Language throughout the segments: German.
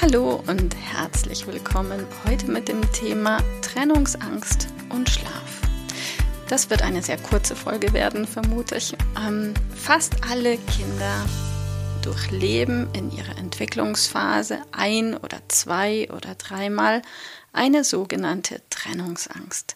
Hallo und herzlich willkommen heute mit dem Thema Trennungsangst und Schlaf. Das wird eine sehr kurze Folge werden, vermute ich. Ähm, fast alle Kinder durchleben in ihrer Entwicklungsphase ein oder zwei oder dreimal eine sogenannte Trennungsangst.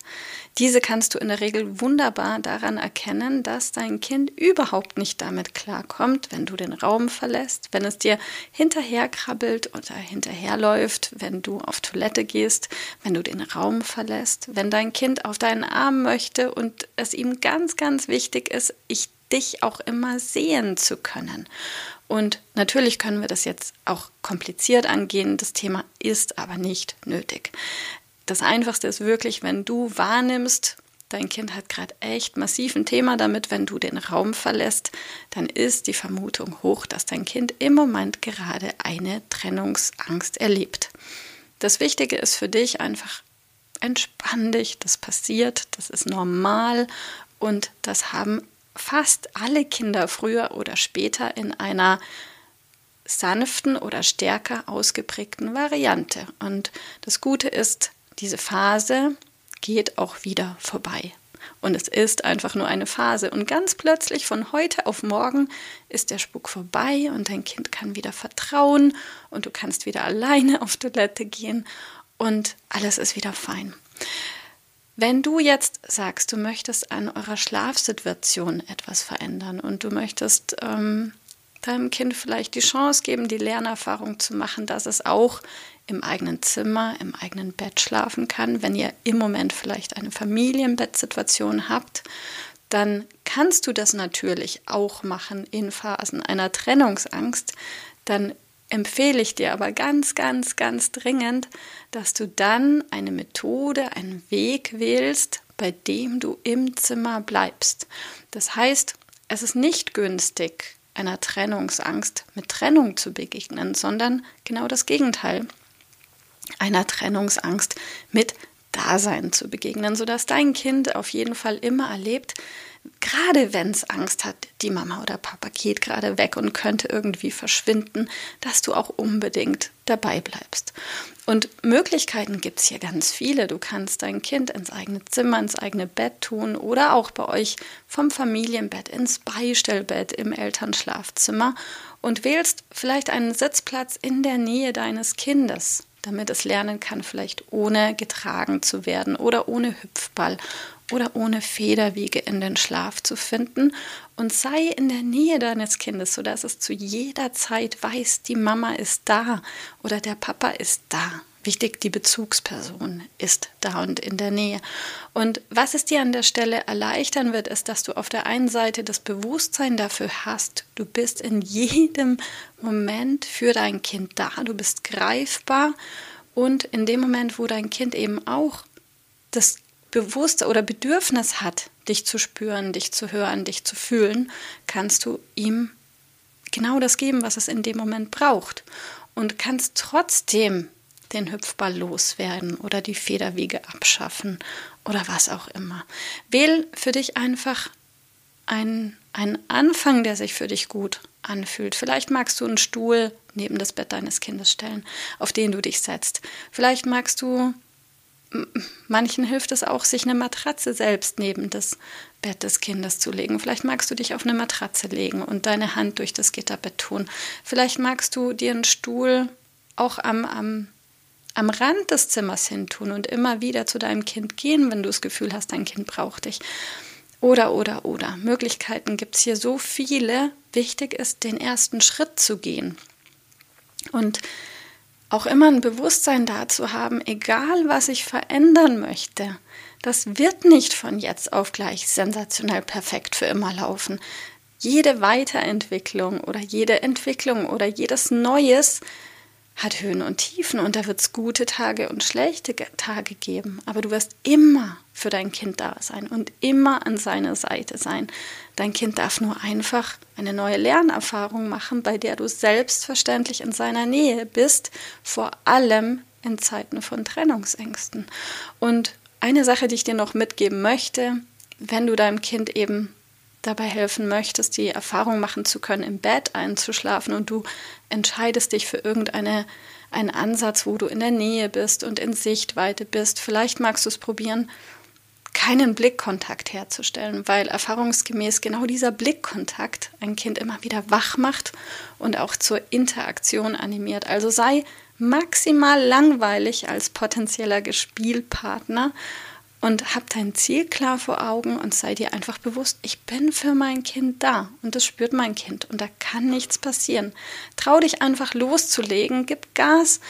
Diese kannst du in der Regel wunderbar daran erkennen, dass dein Kind überhaupt nicht damit klarkommt, wenn du den Raum verlässt, wenn es dir hinterherkrabbelt oder hinterherläuft, wenn du auf Toilette gehst, wenn du den Raum verlässt, wenn dein Kind auf deinen Arm möchte und es ihm ganz, ganz wichtig ist, ich dich auch immer sehen zu können. Und natürlich können wir das jetzt auch kompliziert angehen. Das Thema ist aber nicht nötig. Das Einfachste ist wirklich, wenn du wahrnimmst, dein Kind hat gerade echt massiv ein Thema damit, wenn du den Raum verlässt, dann ist die Vermutung hoch, dass dein Kind im Moment gerade eine Trennungsangst erlebt. Das Wichtige ist für dich einfach, entspann dich, das passiert, das ist normal und das haben fast alle Kinder früher oder später in einer sanften oder stärker ausgeprägten Variante. Und das Gute ist, diese Phase geht auch wieder vorbei. Und es ist einfach nur eine Phase. Und ganz plötzlich von heute auf morgen ist der Spuk vorbei und dein Kind kann wieder vertrauen und du kannst wieder alleine auf Toilette gehen und alles ist wieder fein. Wenn du jetzt sagst, du möchtest an eurer Schlafsituation etwas verändern und du möchtest ähm, deinem Kind vielleicht die Chance geben, die Lernerfahrung zu machen, dass es auch im eigenen Zimmer, im eigenen Bett schlafen kann, wenn ihr im Moment vielleicht eine Familienbettsituation habt, dann kannst du das natürlich auch machen in Phasen einer Trennungsangst. Dann empfehle ich dir aber ganz, ganz, ganz dringend, dass du dann eine Methode, einen Weg wählst, bei dem du im Zimmer bleibst. Das heißt, es ist nicht günstig, einer Trennungsangst mit Trennung zu begegnen, sondern genau das Gegenteil. Einer Trennungsangst mit Dasein zu begegnen, sodass dein Kind auf jeden Fall immer erlebt, gerade wenn es Angst hat, die Mama oder Papa geht gerade weg und könnte irgendwie verschwinden, dass du auch unbedingt dabei bleibst. Und Möglichkeiten gibt es hier ganz viele. Du kannst dein Kind ins eigene Zimmer, ins eigene Bett tun oder auch bei euch vom Familienbett ins Beistellbett im Elternschlafzimmer und wählst vielleicht einen Sitzplatz in der Nähe deines Kindes damit es lernen kann, vielleicht ohne getragen zu werden oder ohne Hüpfball oder ohne Federwiege in den Schlaf zu finden und sei in der Nähe deines Kindes, sodass es zu jeder Zeit weiß, die Mama ist da oder der Papa ist da. Wichtig, die Bezugsperson ist da und in der Nähe. Und was es dir an der Stelle erleichtern wird, ist, dass du auf der einen Seite das Bewusstsein dafür hast, du bist in jedem Moment für dein Kind da, du bist greifbar und in dem Moment, wo dein Kind eben auch das Bewusst oder Bedürfnis hat, dich zu spüren, dich zu hören, dich zu fühlen, kannst du ihm genau das geben, was es in dem Moment braucht. Und kannst trotzdem den Hüpfball loswerden oder die Federwege abschaffen oder was auch immer. Wähl für dich einfach einen, einen Anfang, der sich für dich gut anfühlt. Vielleicht magst du einen Stuhl neben das Bett deines Kindes stellen, auf den du dich setzt. Vielleicht magst du manchen hilft es auch, sich eine Matratze selbst neben das Bett des Kindes zu legen. Vielleicht magst du dich auf eine Matratze legen und deine Hand durch das Gitterbett tun. Vielleicht magst du dir einen Stuhl auch am, am, am Rand des Zimmers hin tun und immer wieder zu deinem Kind gehen, wenn du das Gefühl hast, dein Kind braucht dich. Oder, oder, oder. Möglichkeiten gibt es hier so viele. Wichtig ist, den ersten Schritt zu gehen. Und auch immer ein Bewusstsein dazu haben, egal was ich verändern möchte, das wird nicht von jetzt auf gleich sensationell perfekt für immer laufen. jede Weiterentwicklung oder jede Entwicklung oder jedes Neues hat Höhen und Tiefen und da wird es gute Tage und schlechte Tage geben. Aber du wirst immer für dein Kind da sein und immer an seiner Seite sein. Dein Kind darf nur einfach eine neue Lernerfahrung machen, bei der du selbstverständlich in seiner Nähe bist, vor allem in Zeiten von Trennungsängsten. Und eine Sache, die ich dir noch mitgeben möchte, wenn du deinem Kind eben dabei helfen möchtest, die Erfahrung machen zu können, im Bett einzuschlafen und du entscheidest dich für irgendeinen Ansatz, wo du in der Nähe bist und in Sichtweite bist, vielleicht magst du es probieren, keinen Blickkontakt herzustellen, weil erfahrungsgemäß genau dieser Blickkontakt ein Kind immer wieder wach macht und auch zur Interaktion animiert. Also sei maximal langweilig als potenzieller Gespielpartner und hab dein Ziel klar vor Augen und sei dir einfach bewusst, ich bin für mein Kind da und das spürt mein Kind und da kann nichts passieren. Trau dich einfach loszulegen, gib Gas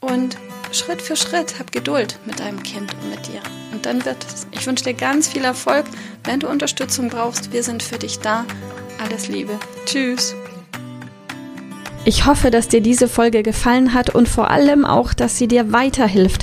und Schritt für Schritt hab Geduld mit deinem Kind und mit dir. Und dann wird es. Ich wünsche dir ganz viel Erfolg. Wenn du Unterstützung brauchst, wir sind für dich da. Alles Liebe. Tschüss. Ich hoffe, dass dir diese Folge gefallen hat und vor allem auch, dass sie dir weiterhilft.